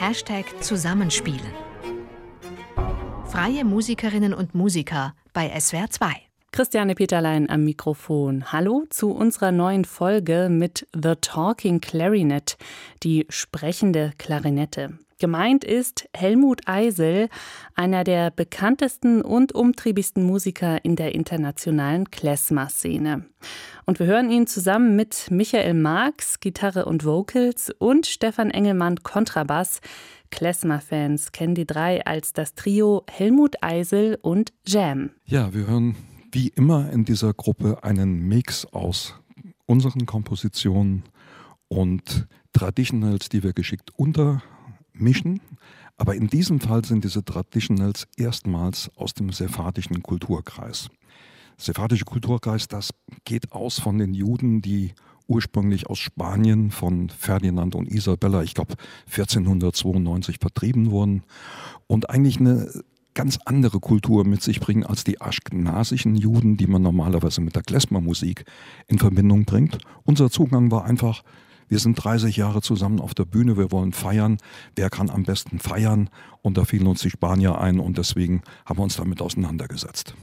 Hashtag Zusammenspielen. Freie Musikerinnen und Musiker bei SWR 2. Christiane Peterlein am Mikrofon. Hallo zu unserer neuen Folge mit The Talking Clarinet, die sprechende Klarinette. Gemeint ist Helmut Eisel, einer der bekanntesten und umtriebigsten Musiker in der internationalen Klezmer-Szene. Und wir hören ihn zusammen mit Michael Marx, Gitarre und Vocals, und Stefan Engelmann, Kontrabass. Klezmer-Fans kennen die drei als das Trio Helmut Eisel und Jam. Ja, wir hören wie immer in dieser Gruppe einen Mix aus unseren Kompositionen und Traditionals, die wir geschickt unter mischen. Aber in diesem Fall sind diese Traditionals erstmals aus dem sephardischen Kulturkreis. Sephardische Kulturkreis, das geht aus von den Juden, die ursprünglich aus Spanien von Ferdinand und Isabella, ich glaube 1492 vertrieben wurden und eigentlich eine ganz andere Kultur mit sich bringen als die aschgnasischen Juden, die man normalerweise mit der Klezmermusik in Verbindung bringt. Unser Zugang war einfach, wir sind 30 Jahre zusammen auf der Bühne, wir wollen feiern. Wer kann am besten feiern? Und da fielen uns die Spanier ein und deswegen haben wir uns damit auseinandergesetzt.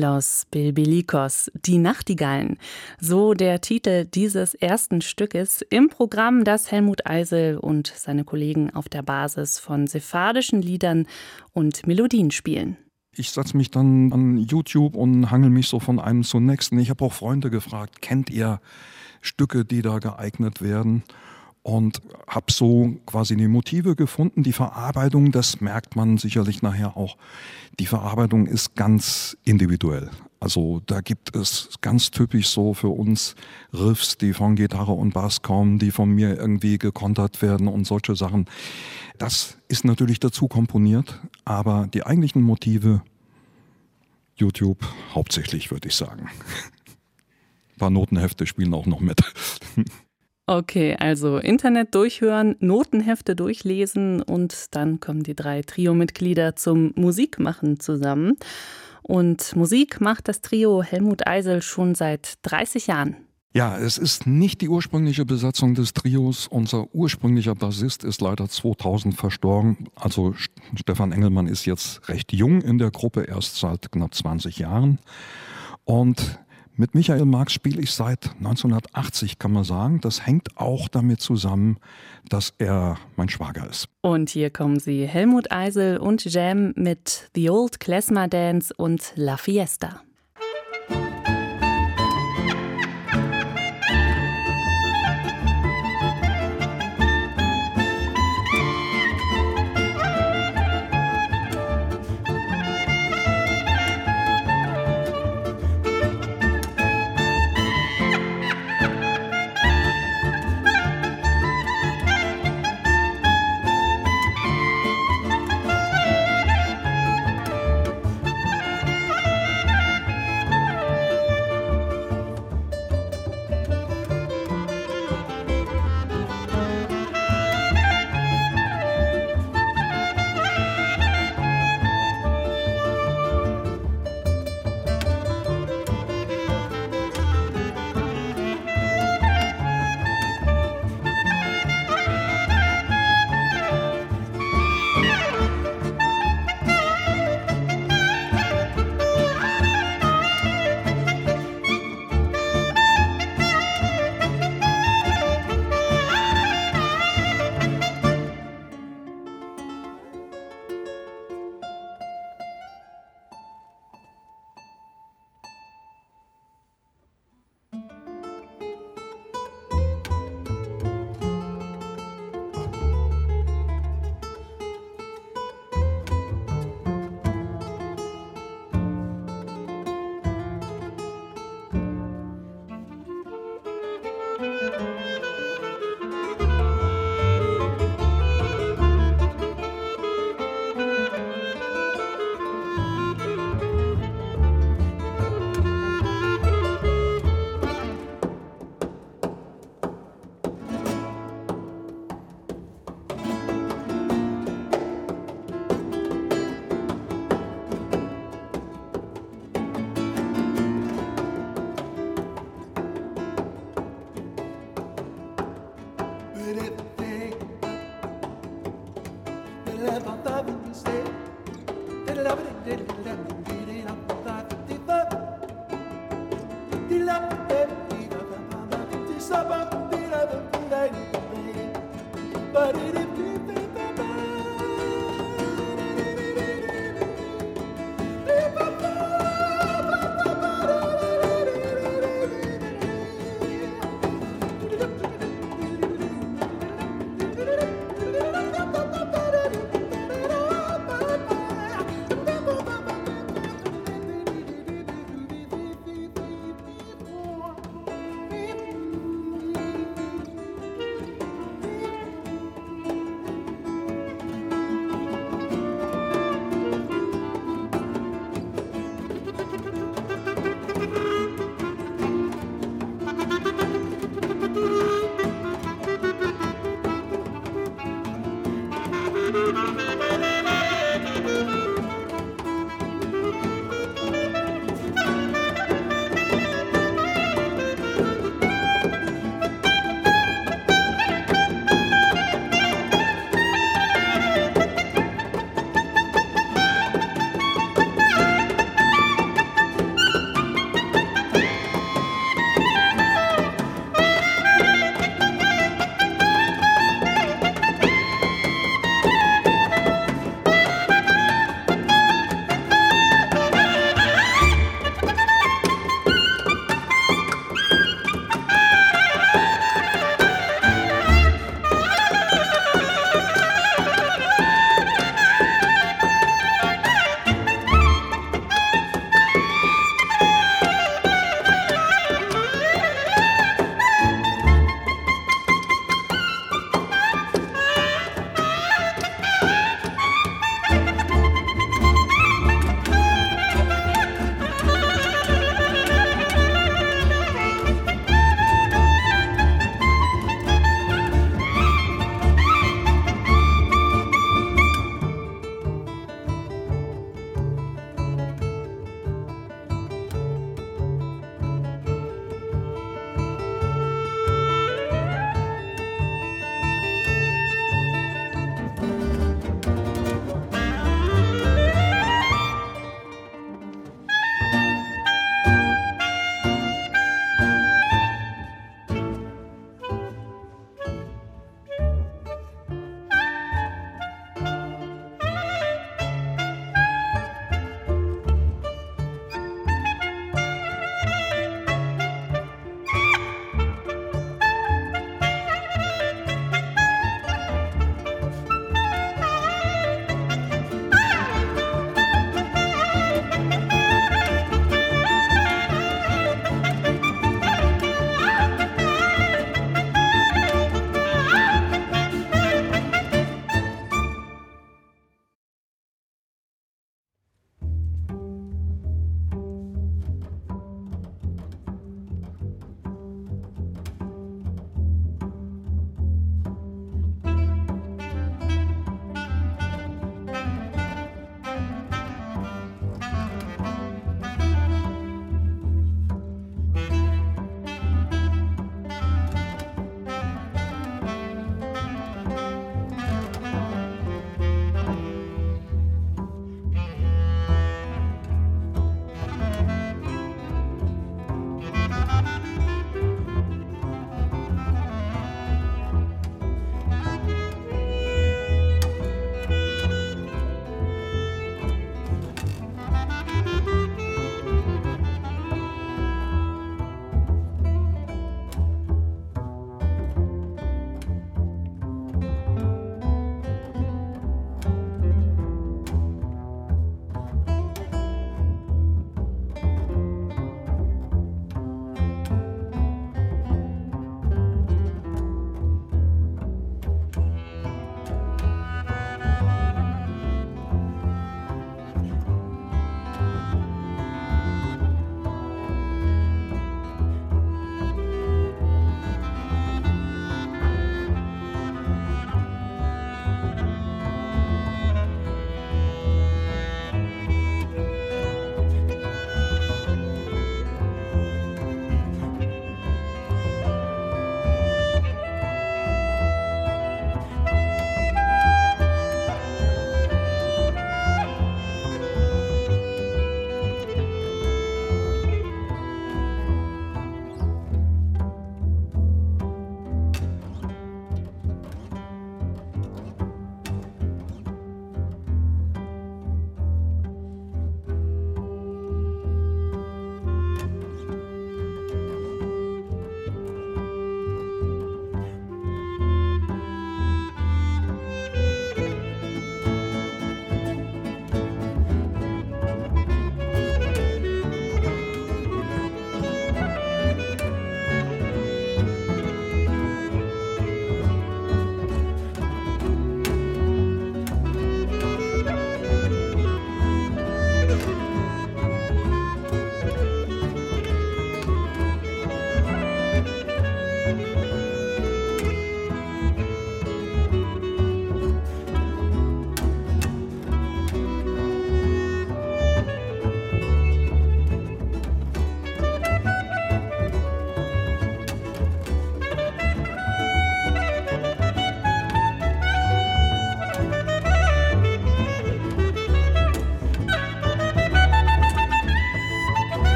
Los Bilbilicos, die Nachtigallen. So der Titel dieses ersten Stückes im Programm, das Helmut Eisel und seine Kollegen auf der Basis von sephardischen Liedern und Melodien spielen. Ich setze mich dann an YouTube und hangel mich so von einem zum nächsten. Ich habe auch Freunde gefragt, kennt ihr Stücke, die da geeignet werden? Und habe so quasi die Motive gefunden. Die Verarbeitung, das merkt man sicherlich nachher auch. Die Verarbeitung ist ganz individuell. Also da gibt es ganz typisch so für uns Riffs, die von Gitarre und Bass kommen, die von mir irgendwie gekontert werden und solche Sachen. Das ist natürlich dazu komponiert, aber die eigentlichen Motive YouTube hauptsächlich, würde ich sagen. Ein paar Notenhefte spielen auch noch mit. Okay, also Internet durchhören, Notenhefte durchlesen und dann kommen die drei Trio-Mitglieder zum Musikmachen zusammen. Und Musik macht das Trio Helmut Eisel schon seit 30 Jahren. Ja, es ist nicht die ursprüngliche Besetzung des Trios. Unser ursprünglicher Bassist ist leider 2000 verstorben. Also Stefan Engelmann ist jetzt recht jung in der Gruppe, erst seit knapp 20 Jahren. Und mit Michael Marx spiele ich seit 1980, kann man sagen. Das hängt auch damit zusammen, dass er mein Schwager ist. Und hier kommen sie, Helmut Eisel und Jam mit The Old Klezmer Dance und La Fiesta.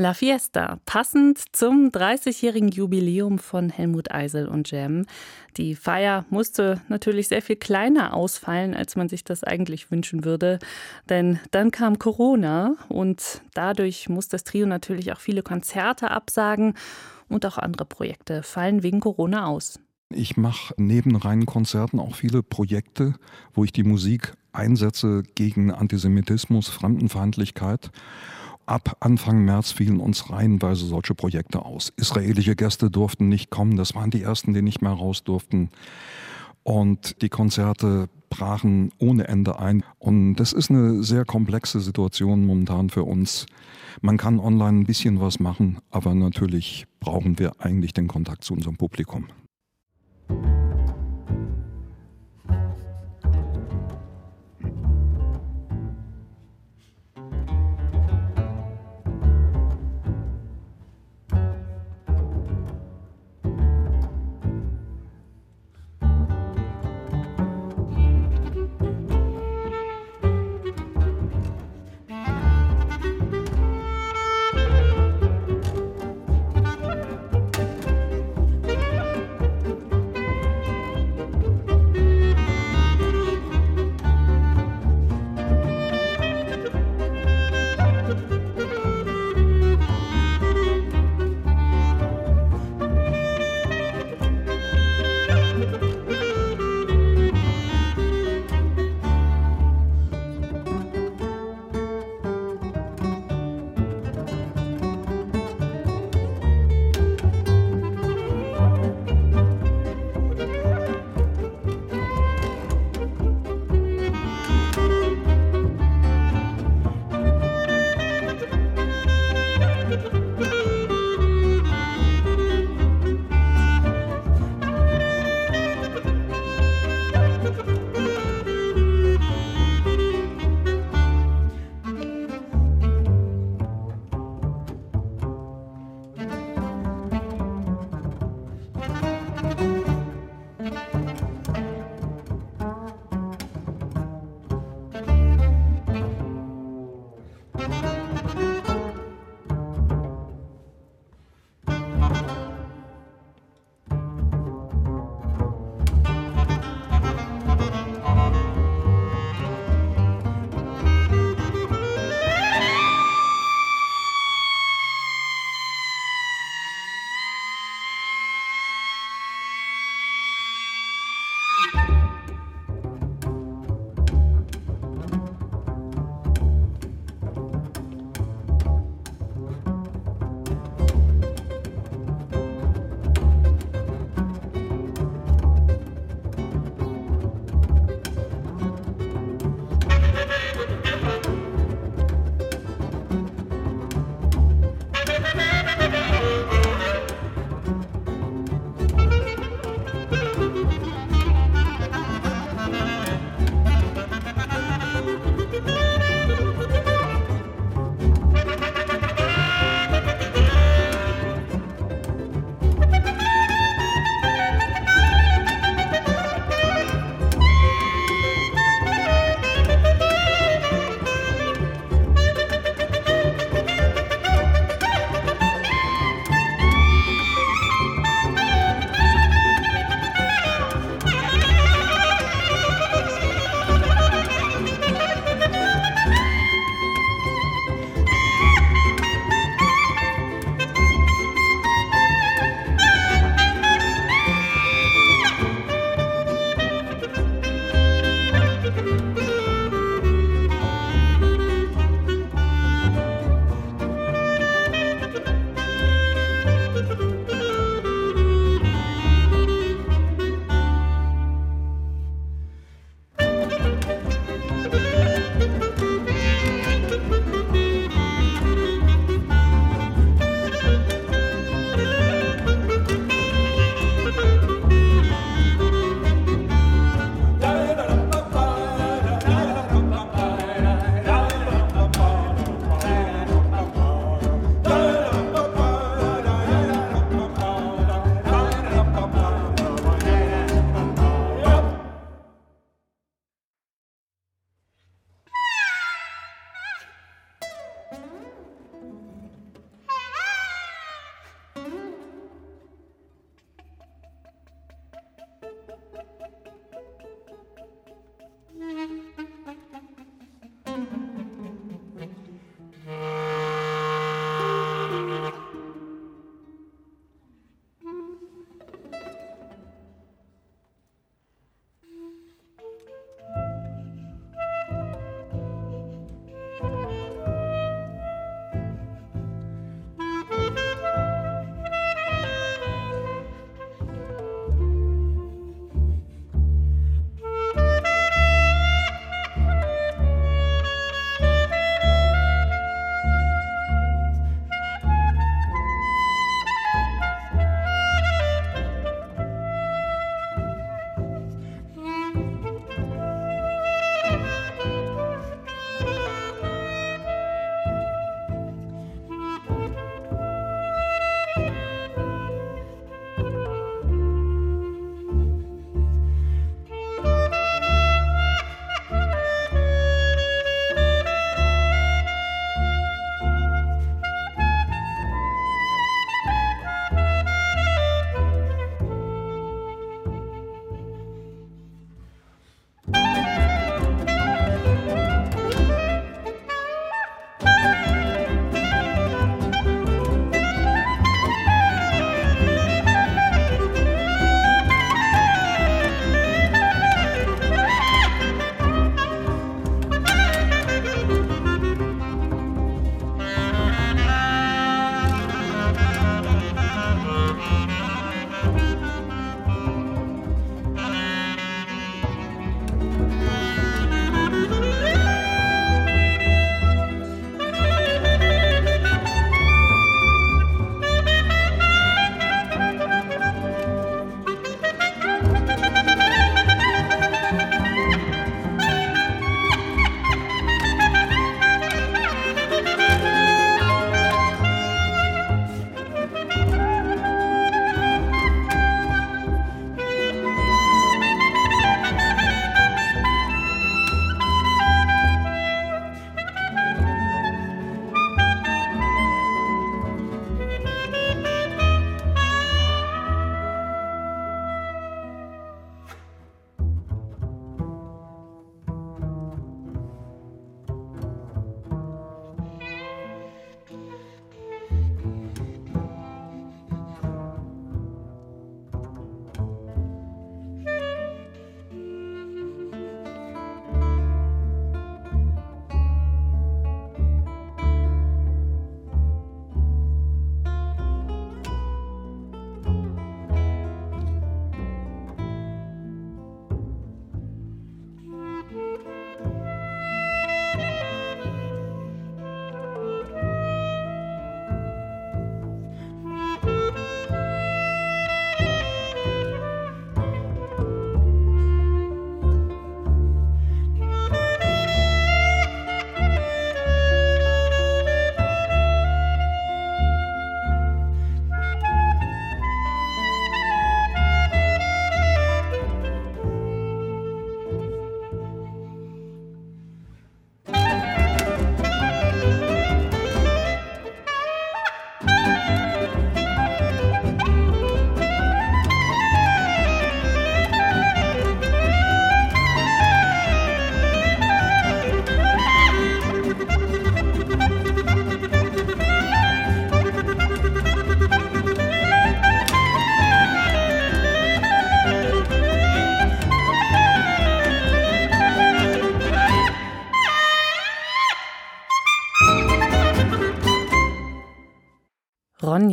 La Fiesta, passend zum 30-jährigen Jubiläum von Helmut Eisel und Jam. Die Feier musste natürlich sehr viel kleiner ausfallen, als man sich das eigentlich wünschen würde. Denn dann kam Corona und dadurch muss das Trio natürlich auch viele Konzerte absagen und auch andere Projekte fallen wegen Corona aus. Ich mache neben reinen Konzerten auch viele Projekte, wo ich die Musik einsetze gegen Antisemitismus, Fremdenfeindlichkeit. Ab Anfang März fielen uns reihenweise solche Projekte aus. Israelische Gäste durften nicht kommen, das waren die ersten, die nicht mehr raus durften. Und die Konzerte brachen ohne Ende ein. Und das ist eine sehr komplexe Situation momentan für uns. Man kann online ein bisschen was machen, aber natürlich brauchen wir eigentlich den Kontakt zu unserem Publikum.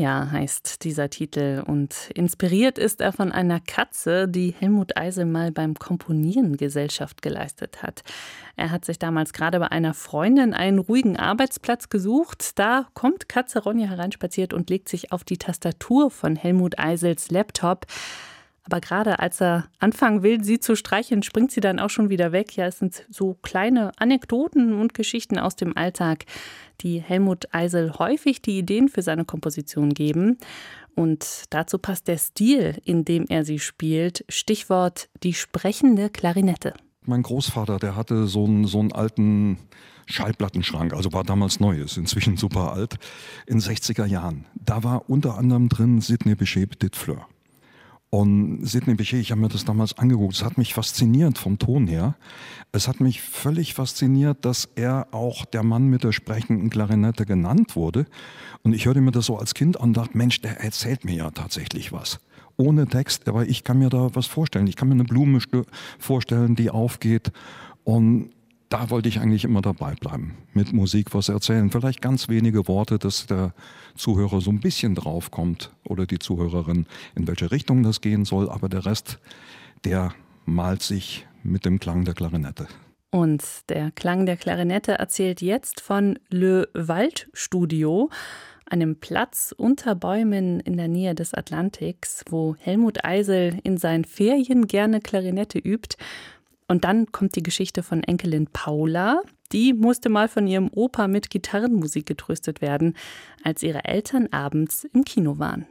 Ronja heißt dieser Titel und inspiriert ist er von einer Katze, die Helmut Eisel mal beim Komponieren Gesellschaft geleistet hat. Er hat sich damals gerade bei einer Freundin einen ruhigen Arbeitsplatz gesucht. Da kommt Katze Ronja hereinspaziert und legt sich auf die Tastatur von Helmut Eisels Laptop. Aber gerade als er anfangen will, sie zu streicheln, springt sie dann auch schon wieder weg. Ja, es sind so kleine Anekdoten und Geschichten aus dem Alltag, die Helmut Eisel häufig die Ideen für seine Komposition geben. Und dazu passt der Stil, in dem er sie spielt. Stichwort die sprechende Klarinette. Mein Großvater, der hatte so einen, so einen alten Schallplattenschrank, also war damals neu, ist inzwischen super alt, in 60er Jahren. Da war unter anderem drin Sidney Bechet Petit Fleur. Und Sidney Bechet, ich habe mir das damals angeguckt, es hat mich fasziniert vom Ton her. Es hat mich völlig fasziniert, dass er auch der Mann mit der sprechenden Klarinette genannt wurde. Und ich hörte mir das so als Kind an und dachte, Mensch, der erzählt mir ja tatsächlich was. Ohne Text, aber ich kann mir da was vorstellen. Ich kann mir eine Blume vorstellen, die aufgeht. Und da wollte ich eigentlich immer dabei bleiben, mit Musik was erzählen. Vielleicht ganz wenige Worte, dass der Zuhörer so ein bisschen draufkommt oder die Zuhörerin, in welche Richtung das gehen soll, aber der Rest, der malt sich mit dem Klang der Klarinette. Und der Klang der Klarinette erzählt jetzt von Le Waldstudio, einem Platz unter Bäumen in der Nähe des Atlantiks, wo Helmut Eisel in seinen Ferien gerne Klarinette übt und dann kommt die Geschichte von Enkelin Paula. Die musste mal von ihrem Opa mit Gitarrenmusik getröstet werden, als ihre Eltern abends im Kino waren.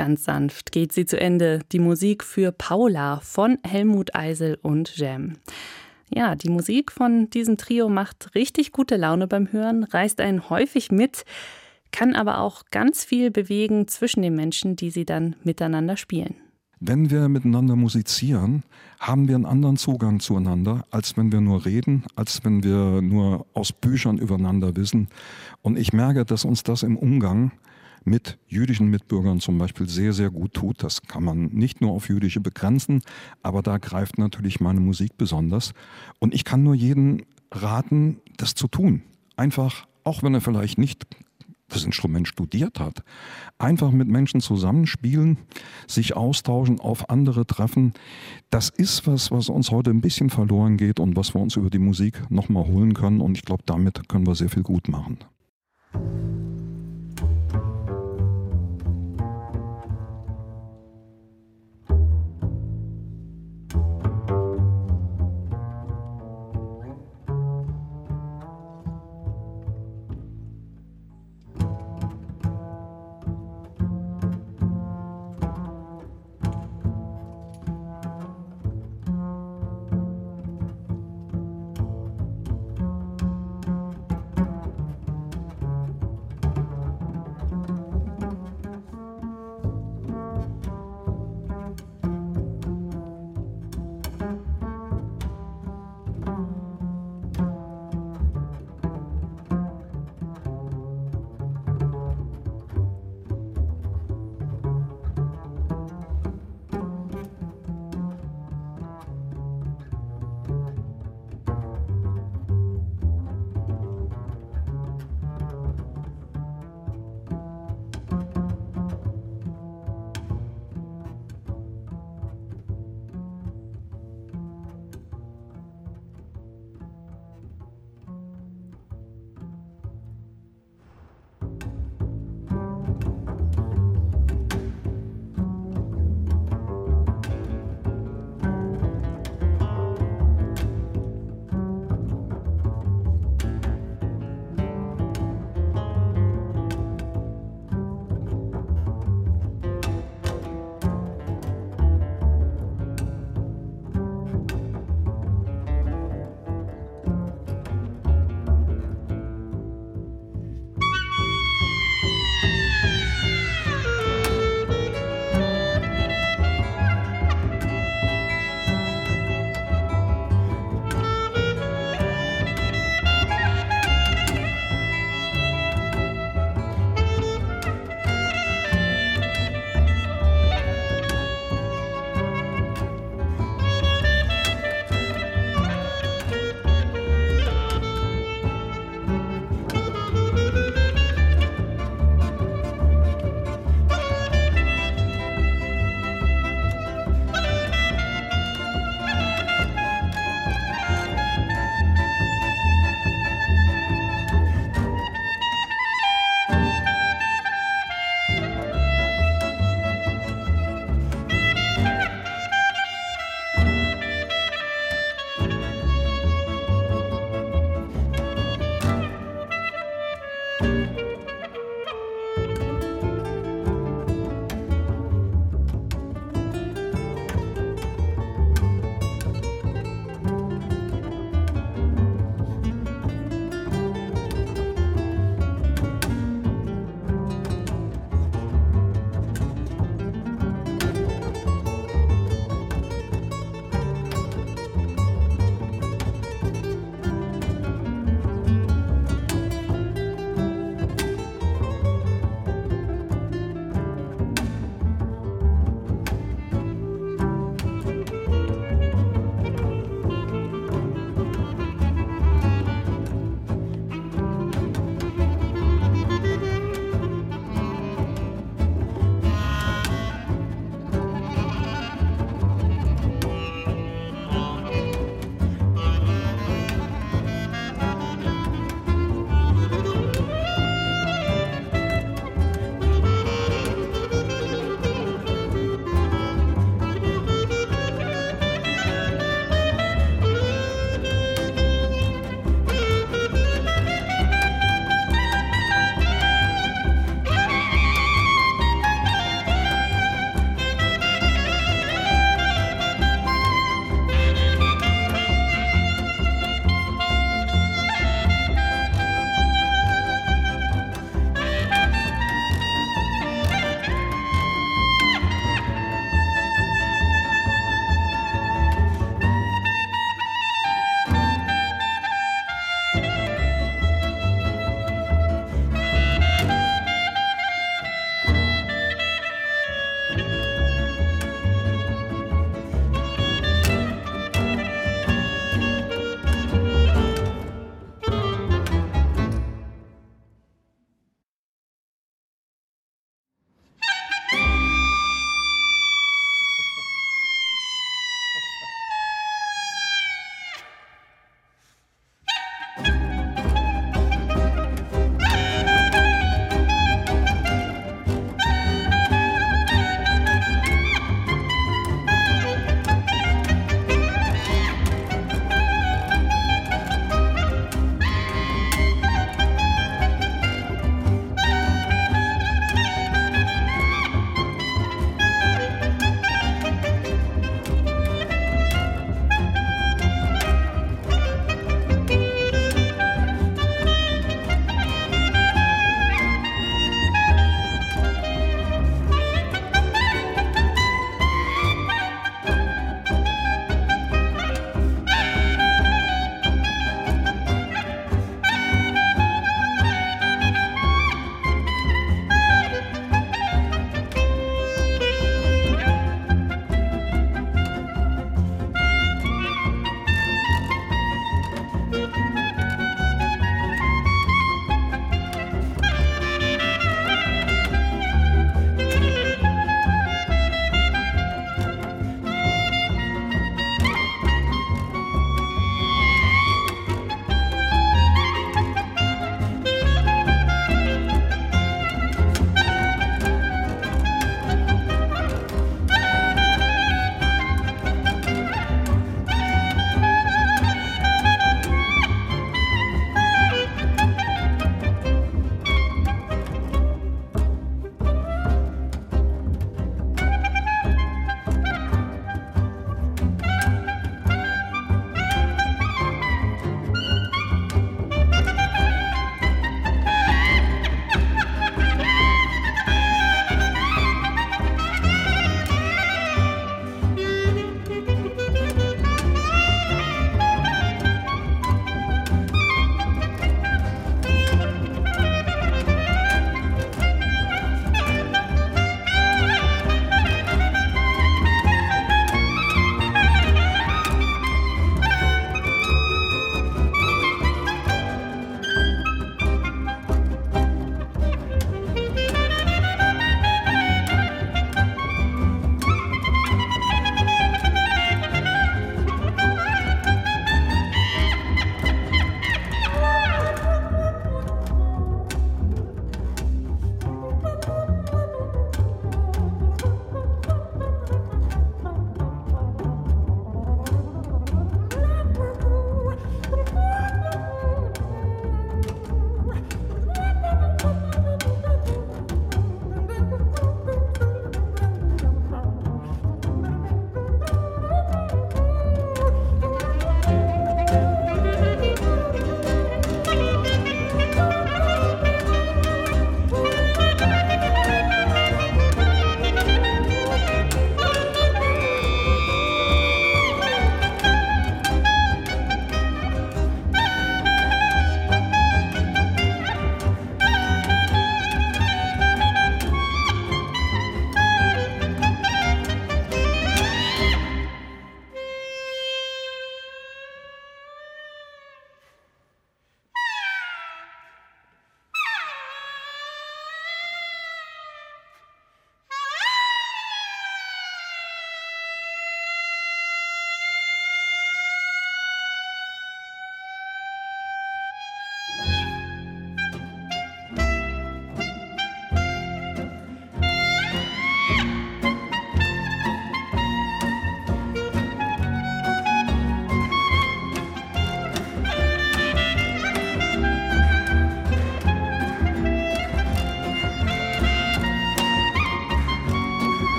Ganz sanft geht sie zu Ende, die Musik für Paula von Helmut Eisel und Jam. Ja, die Musik von diesem Trio macht richtig gute Laune beim Hören, reißt einen häufig mit, kann aber auch ganz viel bewegen zwischen den Menschen, die sie dann miteinander spielen. Wenn wir miteinander musizieren, haben wir einen anderen Zugang zueinander, als wenn wir nur reden, als wenn wir nur aus Büchern übereinander wissen. Und ich merke, dass uns das im Umgang mit jüdischen Mitbürgern zum Beispiel sehr, sehr gut tut. Das kann man nicht nur auf jüdische begrenzen, aber da greift natürlich meine Musik besonders. Und ich kann nur jeden raten, das zu tun. Einfach, auch wenn er vielleicht nicht das Instrument studiert hat, einfach mit Menschen zusammenspielen, sich austauschen, auf andere treffen. Das ist was, was uns heute ein bisschen verloren geht und was wir uns über die Musik nochmal holen können. Und ich glaube, damit können wir sehr viel gut machen.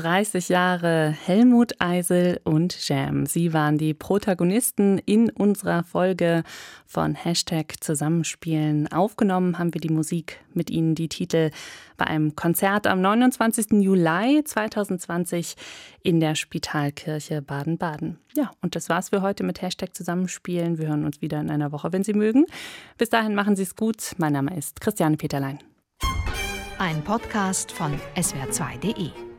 30 Jahre Helmut Eisel und Jam. Sie waren die Protagonisten in unserer Folge von Hashtag Zusammenspielen. Aufgenommen haben wir die Musik mit ihnen, die Titel bei einem Konzert am 29. Juli 2020 in der Spitalkirche Baden-Baden. Ja, und das war's für heute mit Hashtag Zusammenspielen. Wir hören uns wieder in einer Woche, wenn Sie mögen. Bis dahin machen Sie es gut. Mein Name ist Christiane Peterlein. Ein Podcast von swr2.de